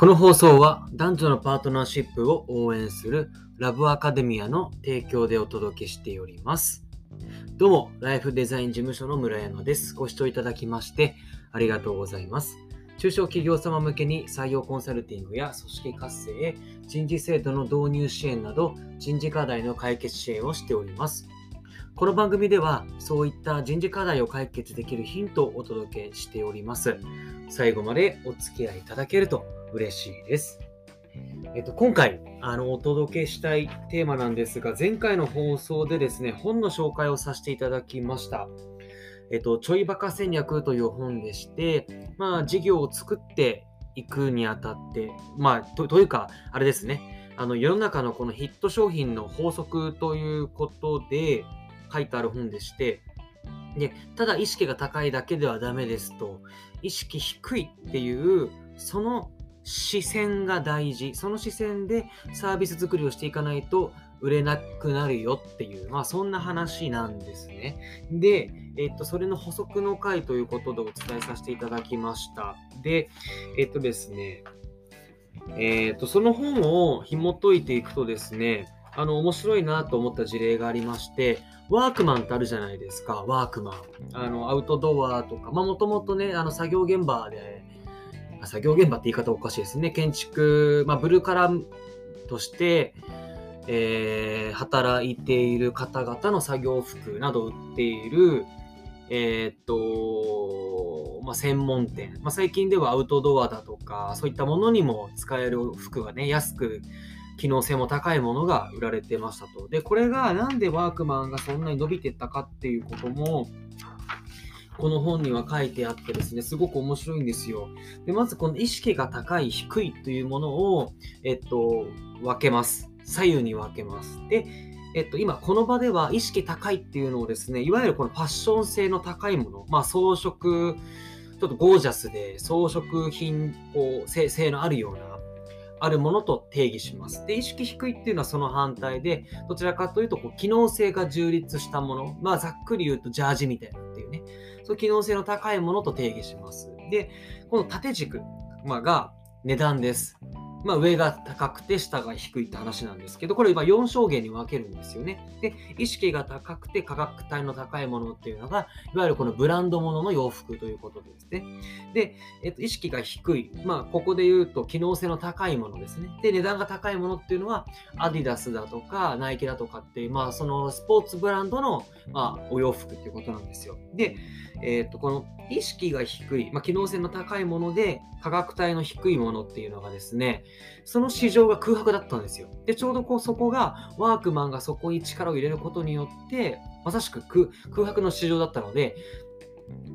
この放送は男女のパートナーシップを応援するラブアカデミアの提供でお届けしております。どうも、ライフデザイン事務所の村山です。ご視聴いただきましてありがとうございます。中小企業様向けに採用コンサルティングや組織活性、人事制度の導入支援など人事課題の解決支援をしております。この番組ではそういった人事課題を解決できるヒントをお届けしております。最後までお付き合いいただけると嬉しいです。えっと、今回あのお届けしたいテーマなんですが、前回の放送でですね、本の紹介をさせていただきました。えっと、ちょいバカ戦略という本でして、まあ、事業を作っていくにあたって、まあ、とというか、あれですね、あの世の中のこのヒット商品の法則ということで書いてある本でして、でただ意識が高いだけではダメですと、意識低いっていう、その視線が大事。その視線でサービス作りをしていかないと売れなくなるよっていう、まあそんな話なんですね。で、えっと、それの補足の回ということでお伝えさせていただきました。で、えっとですね、えっと、その本を紐解いていくとですね、あの、面白いなと思った事例がありまして、ワークマンってあるじゃないですか、ワークマン。あの、アウトドアとか、まあもともとね、あの、作業現場で、作業現場って言い方おかしいですね。建築、まあ、ブルーカラーとして、えー働いている方々の作業服などを売っている、えーっと、まあ、専門店、まあ、最近ではアウトドアだとか、そういったものにも使える服がね、安く、機能性も高いものが売られてましたと。で、これがなんでワークマンがそんなに伸びてったかっていうことも、この本には書いてあってですね、すごく面白いんですよ。で、まずこの意識が高い、低いというものを、えっと、分けます。左右に分けます。で、えっと、今この場では意識高いっていうのをですね、いわゆるこのファッション性の高いもの、まあ装飾、ちょっとゴージャスで装飾品、こう、性のあるような、あるものと定義します。で、意識低いっていうのはその反対で、どちらかというと、こう機能性が充実したもの、まあざっくり言うとジャージみたいなね、そう機能性の高いものと定義します。で、この縦軸、まあ、が値段です。まあ、上が高くて下が低いって話なんですけど、これ今4証言に分けるんですよね。で、意識が高くて価格帯の高いものっていうのが、いわゆるこのブランドものの洋服ということですね。で、えっと、意識が低い。まあ、ここで言うと機能性の高いものですね。で、値段が高いものっていうのは、アディダスだとか、ナイキだとかっていう、まあ、そのスポーツブランドの、まあ、お洋服っていうことなんですよ。で、えー、とこの意識が低い、まあ、機能性の高いもので価格帯の低いものっていうのがですねその市場が空白だったんですよ。でちょうどこうそこがワークマンがそこに力を入れることによってまさしく空白の市場だったので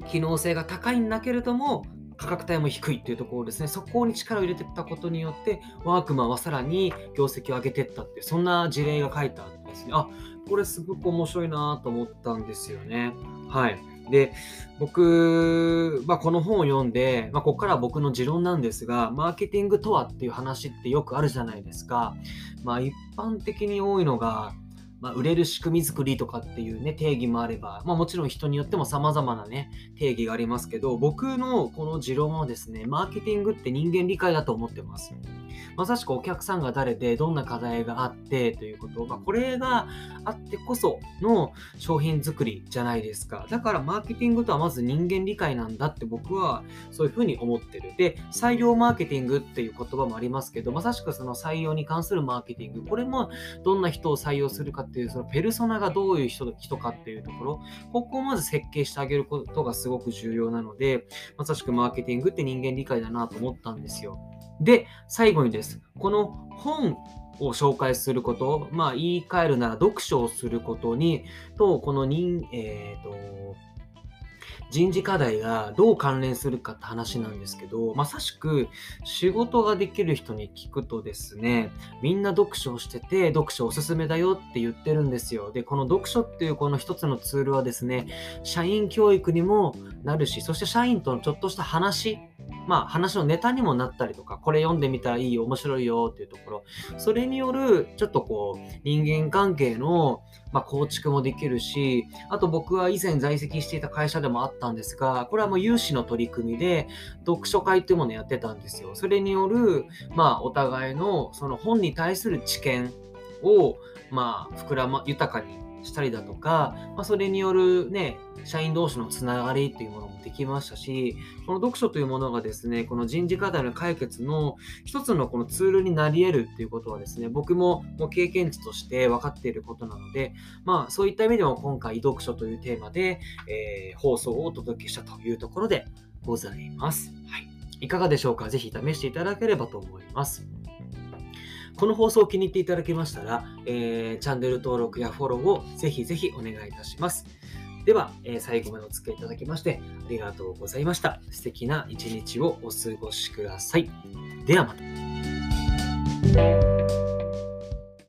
機能性が高いんだけれども価格帯も低いっていうところですね。そこに力を入れていったことによってワークマンはさらに業績を上げていったってそんな事例が書いてあってですね。あこれすごく面白いなと思ったんですよね。はい。で、僕、まあ、この本を読んで、まあ、ここからは僕の持論なんですが、マーケティングとはっていう話ってよくあるじゃないですか。まあ、一般的に多いのが、まあ、売れる仕組み作りとかっていうね、定義もあれば、まあ、もちろん人によっても様々なね、定義がありますけど、僕のこの持論はですね、マーケティングって人間理解だと思ってます。まさしくお客さんが誰でどんな課題があってということが、これがあってこその商品作りじゃないですか。だからマーケティングとはまず人間理解なんだって僕はそういうふうに思ってる。で、採用マーケティングっていう言葉もありますけど、まさしくその採用に関するマーケティング、これもどんな人を採用するかってていう、そのペルソナがどういう人人かっていうところ、ここをまず設計してあげることがすごく重要なので、まさしくマーケティングって人間理解だなと思ったんですよ。で、最後にです。この本を紹介すること、まあ言い換えるなら読書をすることに、と、この人、えっ、と、人事課題がどう関連するかって話なんですけど、まさしく仕事ができる人に聞くとですね、みんな読書をしてて、読書おすすめだよって言ってるんですよ。で、この読書っていうこの一つのツールはですね、社員教育にもなるし、そして社員とのちょっとした話まあ話のネタにもなったりとか、これ読んでみたらいいよ、面白いよっていうところ、それによるちょっとこう人間関係の、まあ、構築もできるし、あと僕は以前在籍していた会社でもあったんですが、これはもう有志の取り組みで読書会っていうものをやってたんですよ。それによる、まあお互いのその本に対する知見を、まあ膨らま、豊かにしたりだとか、まあ、それによるね、社員同士のつながりっていうものもできましたし、この読書というものがですね、この人事課題の解決の一つのこのツールになり得るっていうことはですね、僕ももう経験値として分かっていることなので、まあそういった意味でも今回読書というテーマで、えー、放送をお届けしたというところでございます。はい。いかがでしょうか？ぜひ試していただければと思います。この放送を気に入っていただけましたら、えー、チャンネル登録やフォローをぜひぜひお願いいたします。では、えー、最後までお付き合いいただきましてありがとうございました。素敵な一日をお過ごしください。ではまた。